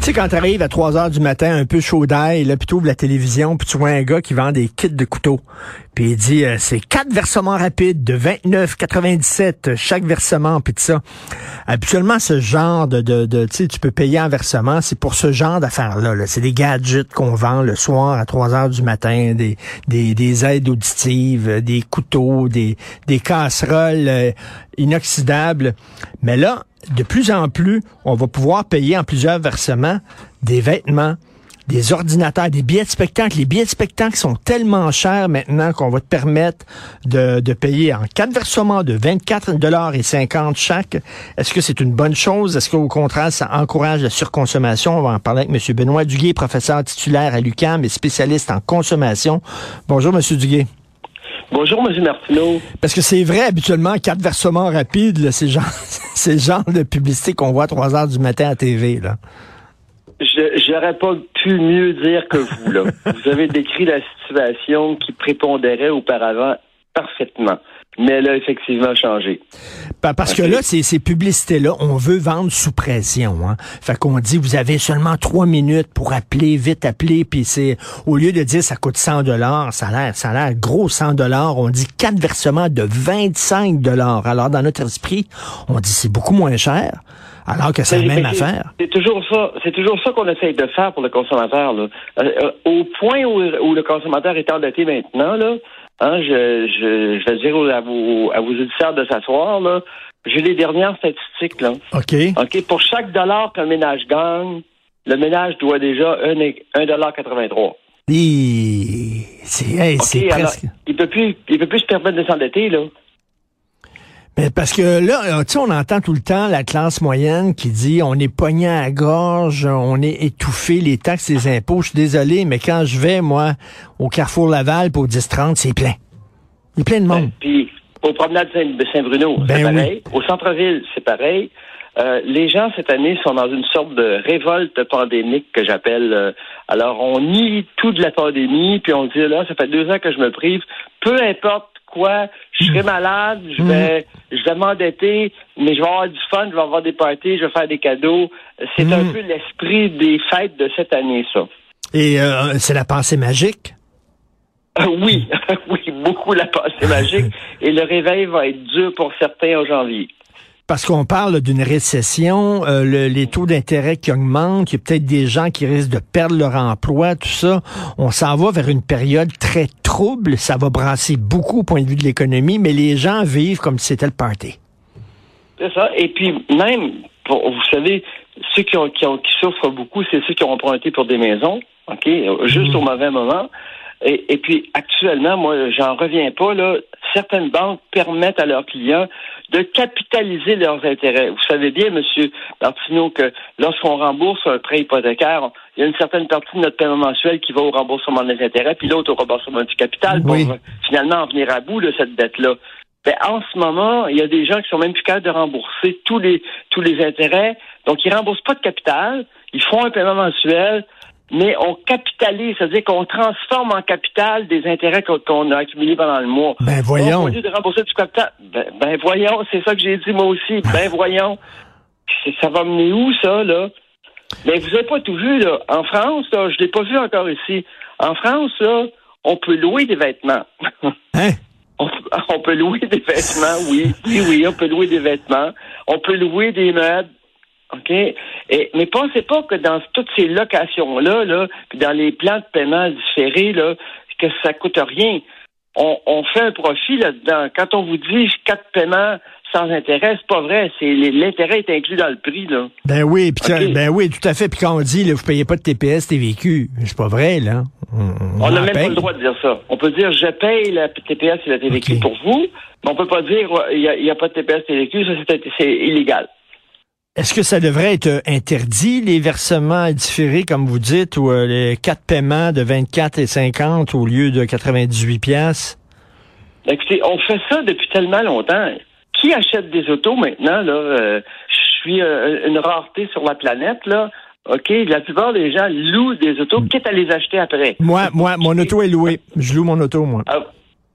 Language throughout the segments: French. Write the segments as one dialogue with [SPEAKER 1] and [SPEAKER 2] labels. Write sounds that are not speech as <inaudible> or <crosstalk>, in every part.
[SPEAKER 1] Tu sais, quand t'arrives à 3 heures du matin, un peu chaud d'ail, là, puis t'ouvres la télévision, puis tu vois un gars qui vend des kits de couteaux. Puis il dit, euh, c'est quatre versements rapides de 29,97 chaque versement, puis tout ça. Habituellement, ce genre de, de, de tu sais, tu peux payer en versement, c'est pour ce genre d'affaires-là. -là, c'est des gadgets qu'on vend le soir à 3 heures du matin, des, des, des aides auditives, des couteaux, des, des casseroles euh, inoxydables. Mais là, de plus en plus, on va pouvoir payer en plusieurs versements des vêtements, des ordinateurs, des billets de spectacle. Les billets de spectacle sont tellement chers maintenant qu'on va te permettre de, de payer en quatre versements de 24 dollars et 50 chaque. Est-ce que c'est une bonne chose? Est-ce qu'au contraire, ça encourage la surconsommation? On va en parler avec M. Benoît Duguay, professeur titulaire à l'UQAM et spécialiste en consommation. Bonjour, M. Duguay.
[SPEAKER 2] Bonjour, M. Martineau.
[SPEAKER 1] Parce que c'est vrai, habituellement, quatre versements rapides, c'est genre, <laughs> c'est le genre de publicité qu'on voit à 3 heures du matin à TV, là.
[SPEAKER 2] Je n'aurais pas pu mieux dire que vous, là. <laughs> vous avez décrit la situation qui prépondérait auparavant parfaitement mais elle a effectivement changé.
[SPEAKER 1] Parce que là, ces, ces publicités-là, on veut vendre sous pression. Hein? Fait qu'on dit, vous avez seulement trois minutes pour appeler, vite appeler, puis c'est au lieu de dire ça coûte 100 dollars, ça a l'air, ça a l'air gros 100 dollars. On dit quatre versements de 25 dollars. Alors dans notre esprit, on dit c'est beaucoup moins cher. Alors que c'est la même affaire.
[SPEAKER 2] C'est toujours ça. C'est toujours ça qu'on essaye de faire pour le consommateur. Là. Euh, au point où, où, le consommateur est endetté maintenant, là, Hein, je, je, je vais dire à vos, à vos auditeurs de s'asseoir, là, j'ai les dernières statistiques, là.
[SPEAKER 1] OK.
[SPEAKER 2] OK. Pour chaque dollar qu'un ménage gagne, le ménage doit déjà 1,83
[SPEAKER 1] c'est hey, okay, presque...
[SPEAKER 2] il peut plus il peut plus se permettre de s'endetter là.
[SPEAKER 1] Mais parce que là, tu sais, on entend tout le temps la classe moyenne qui dit on est pogné à la gorge, on est étouffé, les taxes, les impôts. Je suis désolé, mais quand je vais, moi, au Carrefour Laval pour 10-30, c'est plein. Il est plein de monde.
[SPEAKER 2] Ben, puis, au promenade Saint-Bruno, c'est ben pareil. Au centre-ville, c'est pareil. Euh, les gens cette année sont dans une sorte de révolte pandémique que j'appelle. Euh, alors, on nie tout de la pandémie, puis on dit là, ça fait deux ans que je me prive. Peu importe quoi, je serai malade, je vais, je vais m'endetter, mais je vais avoir du fun, je vais avoir des parties, je vais faire des cadeaux. C'est un peu l'esprit des fêtes de cette année, ça.
[SPEAKER 1] Et euh, c'est la pensée magique?
[SPEAKER 2] Euh, oui, <laughs> oui, beaucoup la pensée magique. <laughs> Et le réveil va être dur pour certains en janvier
[SPEAKER 1] parce qu'on parle d'une récession, euh, les taux d'intérêt qui augmentent, il y a peut-être des gens qui risquent de perdre leur emploi, tout ça. On s'en va vers une période très trouble. Ça va brasser beaucoup au point de vue de l'économie, mais les gens vivent comme si c'était le party.
[SPEAKER 2] C'est ça. Et puis même, vous savez, ceux qui, ont, qui, souffrent beaucoup, c'est ceux qui ont emprunté pour des maisons, ok, juste mmh. au mauvais moment. Et, et, puis actuellement, moi, j'en reviens pas là. Certaines banques permettent à leurs clients de capitaliser leurs intérêts. Vous savez bien, Monsieur Martineau, que lorsqu'on rembourse un prêt hypothécaire, il y a une certaine partie de notre paiement mensuel qui va au remboursement des intérêts, puis l'autre au remboursement du capital pour finalement en venir à bout de cette dette-là. Ben, en ce moment, il y a des gens qui sont même plus capables de rembourser tous les tous les intérêts, donc ils remboursent pas de capital, ils font un paiement mensuel, mais on capitalise, c'est-à-dire qu'on transforme en capital des intérêts qu'on a accumulés pendant le mois.
[SPEAKER 1] Ben voyons.
[SPEAKER 2] au lieu de rembourser du capital, ben, ben voyons, c'est ça que j'ai dit moi aussi. Ben voyons. Ça va mener où ça, là? Mais vous n'avez pas tout vu, là. En France, là, je ne l'ai pas vu encore ici. En France, là, on peut louer des vêtements. <laughs>
[SPEAKER 1] Hein?
[SPEAKER 2] On, peut louer des vêtements, oui. Oui, oui, on peut louer des vêtements. On peut louer des meubles. OK? Et, mais pensez pas que dans toutes ces locations-là, là, puis dans les plans de paiement différés, là, que ça coûte rien. On, on fait un profit là-dedans. Quand on vous dit quatre paiements sans intérêt, c'est pas vrai. C'est l'intérêt est inclus dans le prix, là.
[SPEAKER 1] Ben oui, ben oui, tout à fait. Puis quand on dit là, vous payez pas de TPS, TVQ, c'est pas vrai, là.
[SPEAKER 2] On n'a même pas le droit de dire ça. On peut dire je paye la TPS et la TVQ pour vous, mais on peut pas dire il n'y a, a, pas de TPS TVQ, ça c'est illégal.
[SPEAKER 1] Est-ce que ça devrait être interdit, les versements différés, comme vous dites, ou euh, les quatre paiements de 24 et 50 au lieu de 98 pièces?
[SPEAKER 2] Écoutez, on fait ça depuis tellement longtemps. Qui achète des autos maintenant? Là, euh, je suis euh, une rareté sur la planète. Là. OK? La plupart des gens louent des autos, quitte à les acheter après.
[SPEAKER 1] Moi, moi, mon auto est louée. Je loue mon auto, moi.
[SPEAKER 2] Ah,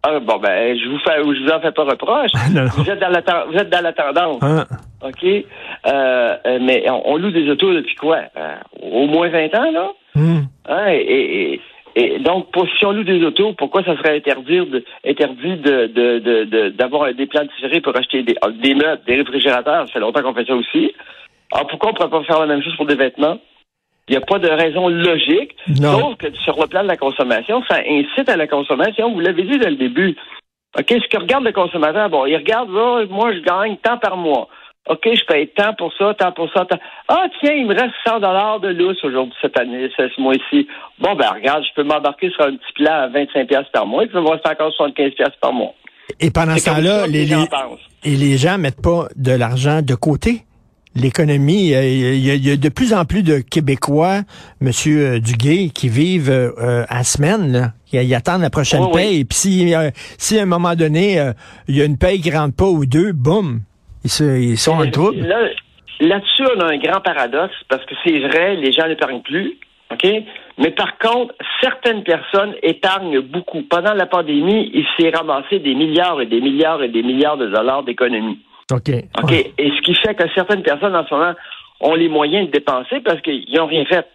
[SPEAKER 2] ah, bon, ben, je vous fais, je vous en fais pas reproche.
[SPEAKER 1] Non, non.
[SPEAKER 2] Vous êtes dans la, vous êtes dans la tendance.
[SPEAKER 1] Hein?
[SPEAKER 2] OK? Euh, euh, mais on, on loue des autos depuis quoi? Euh, au moins 20 ans, là?
[SPEAKER 1] Hum.
[SPEAKER 2] Hein, et, et- et donc, pour, si on loue des autos, pourquoi ça serait interdit de, interdit de, de, de, de- d'avoir des plans différés pour acheter des, des meubles, des réfrigérateurs? Ça fait longtemps qu'on fait ça aussi. Alors, pourquoi on ne pourrait pas faire la même chose pour des vêtements? Il n'y a pas de raison logique,
[SPEAKER 1] Non.
[SPEAKER 2] sauf que sur le plan de la consommation, ça incite à la consommation. Vous l'avez dit dès le début. OK, ce que regarde le consommateur, bon, il regarde, là, moi, je gagne tant par mois. OK, je paye tant pour ça, tant pour ça, tant. Ah, tiens, il me reste 100 dollars de lousse aujourd'hui, cette année, ce, mois-ci. Bon, ben, regarde, je peux m'embarquer sur un petit plan à 25 pièces par mois, et puis me reste encore 75 pièces par mois.
[SPEAKER 1] Et pendant ce
[SPEAKER 2] C'est
[SPEAKER 1] temps-là, les,
[SPEAKER 2] les
[SPEAKER 1] et les gens mettent pas de l'argent de côté? L'économie, il y, a- il y a de plus en plus de Québécois, Monsieur euh, Duguay, qui vivent euh, euh, à semaine, là. Ils, ils attendent la prochaine
[SPEAKER 2] Oui,
[SPEAKER 1] paye. Et puis si, euh, si à un moment donné, euh, il y a une paye qui rentre pas ou deux, boum, ils, se- ils sont en trouble.
[SPEAKER 2] Là, là-dessus, on a un grand paradoxe parce que c'est vrai, les gens n'épargnent plus. OK? Mais par contre, certaines personnes épargnent beaucoup. Pendant la pandémie, il s'est ramassé des milliards et des milliards et des milliards de dollars d'économies.
[SPEAKER 1] OK.
[SPEAKER 2] OK?
[SPEAKER 1] Ouais.
[SPEAKER 2] Et ce qui fait que certaines personnes en ce moment ont les moyens de dépenser parce qu'ils n'ont rien fait.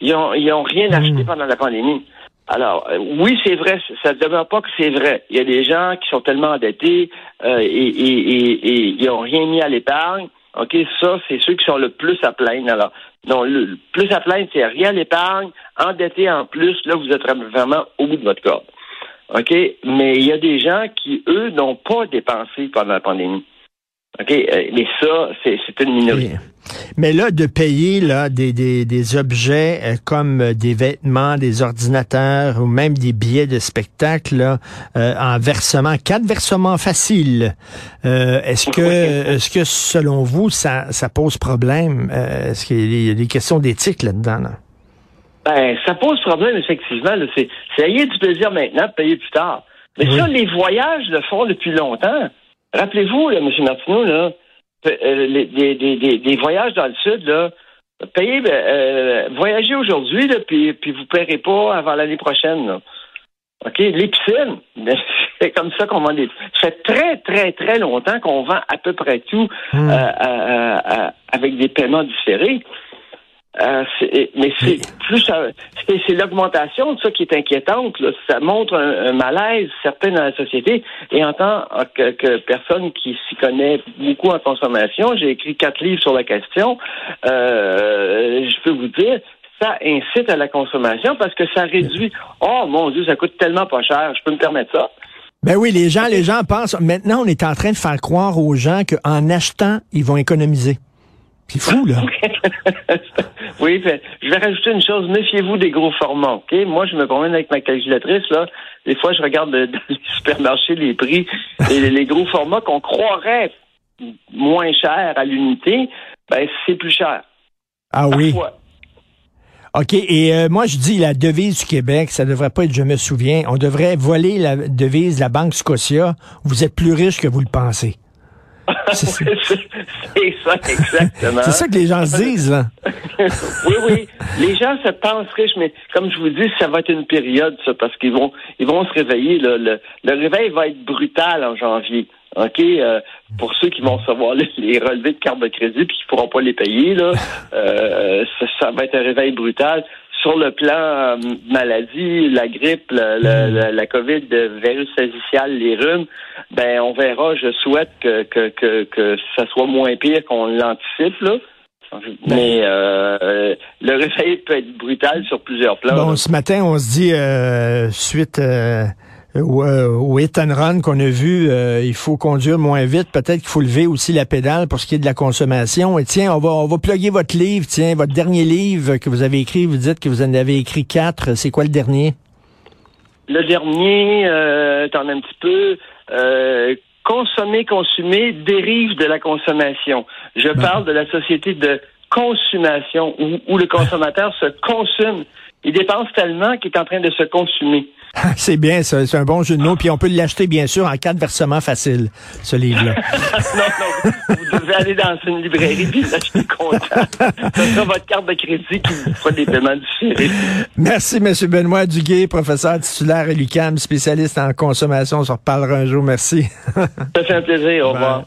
[SPEAKER 2] Ils n'ont ils ont rien acheté
[SPEAKER 1] Mm.
[SPEAKER 2] pendant la pandémie. Alors, euh, oui, c'est vrai, ça ne demeure pas que c'est vrai. Il y a des gens qui sont tellement endettés euh, et, et, et, et ils n'ont rien mis à l'épargne. OK, ça, c'est ceux qui sont le plus à plaindre. Alors, non, le, le plus à plaindre, c'est rien à l'épargne, endetté en plus, là, vous êtes vraiment au bout de votre corde. OK? Mais il y a des gens qui, eux, n'ont pas dépensé pendant la pandémie. OK? Euh, mais ça, c'est une minorité.
[SPEAKER 1] Mais là, de payer là des, des, des objets euh, comme euh, des vêtements, des ordinateurs ou même des billets de spectacle là, euh, en versement, quatre versements faciles. euh, est-ce que est-ce que selon vous ça, ça pose problème? Euh, Est-ce qu'il y a des questions d'éthique là-dedans là?
[SPEAKER 2] Ben, ça pose problème, effectivement. c'est ayez du plaisir maintenant, payer plus tard. Mais
[SPEAKER 1] Oui.
[SPEAKER 2] ça, les voyages le font depuis longtemps. Rappelez-vous, là, M. Martineau, là, euh, les- des, des, des, voyages dans le Sud, là, payez, ben, euh, voyagez aujourd'hui, puis, puis vous ne paierez pas avant l'année prochaine. Là. OK? Les piscines, <laughs> ben, c'est comme ça qu'on vend des. Ça fait très, très, très longtemps qu'on vend à peu près tout
[SPEAKER 1] Hmm.
[SPEAKER 2] euh, avec des paiements différés. Euh, mais c'est plus c'est c'est l'augmentation de ça qui est inquiétante. là. Ça montre un, un malaise certain dans la société. Et en tant que, que personne qui s'y connaît beaucoup en consommation, j'ai écrit quatre livres sur la question. Euh, je peux vous dire, ça incite à la consommation parce que ça réduit. Oh mon Dieu, ça coûte tellement pas cher. Je peux me permettre ça?
[SPEAKER 1] Ben oui, les gens, les gens pensent. Maintenant, on est en train de faire croire aux gens qu'en achetant, ils vont économiser. C'est fou là. <laughs>
[SPEAKER 2] oui, fait, je vais rajouter une chose. Méfiez-vous des gros formats, OK? Moi, je me promène avec ma calculatrice, là. Des fois, je regarde de- <laughs> dans les supermarchés les prix. Et les, gros formats qu'on croirait moins cher à l'unité, ben, c'est plus cher.
[SPEAKER 1] Ah oui. OK, et euh, moi je dis la devise du Québec, ça devrait pas être je me souviens. On devrait voler la devise de la Banque Scotia. Vous êtes plus riche que vous le pensez. C'est ça.
[SPEAKER 2] exactement.
[SPEAKER 1] C'est ça que les gens se disent, là. <laughs>
[SPEAKER 2] oui, oui. Les gens se pensent riches, mais comme je vous dis, ça va être une période, ça, parce qu'ils vont, ils vont se réveiller. là. Le, le réveil va être brutal en janvier. OK? Euh, pour ceux qui vont recevoir les, les relevés de carte de crédit puis qui ne pourront pas les payer, là, euh, ça, ça va être un réveil brutal. Sur le plan euh, maladie, la grippe, le- la, la COVID, le virus syncytial, les rhumes, ben on verra. Je souhaite que, que, que, que ça soit moins pire qu'on l'anticipe, là. Mais euh, le <laughs> réveil peut être brutal sur plusieurs plans.
[SPEAKER 1] Bon, ce matin, on se dit, euh, suite au, euh, au hit and run qu'on a vu, euh, il faut conduire moins vite. Peut-être qu'il faut lever aussi la pédale pour ce qui est de la consommation. Et tiens, on va, on va plugger votre livre. Tiens, votre dernier livre que vous avez écrit, vous dites que vous en avez écrit quatre. C'est quoi le dernier?
[SPEAKER 2] Le dernier, euh, t'en as un petit peu. Euh, consommer, consumer, dérive de la consommation. Je parle de la société de consommation où, où le consommateur se consume. Il dépense tellement qu'il est en train de se consumer. <laughs>
[SPEAKER 1] c'est bien, ça. C'est un bon jeu de mots. Puis on peut l'acheter, bien sûr, en quatre versements faciles, ce livre-là. <laughs>
[SPEAKER 2] non, non, vous devez aller dans une librairie puis l'acheter content. Ce sera votre carte de crédit qui vous fera des paiements différés.
[SPEAKER 1] Merci, M. Benoît Duguay, professeur titulaire à l'UQAM, spécialiste en consommation. On se reparlera un jour. Merci.
[SPEAKER 2] ça fait un plaisir. Au revoir.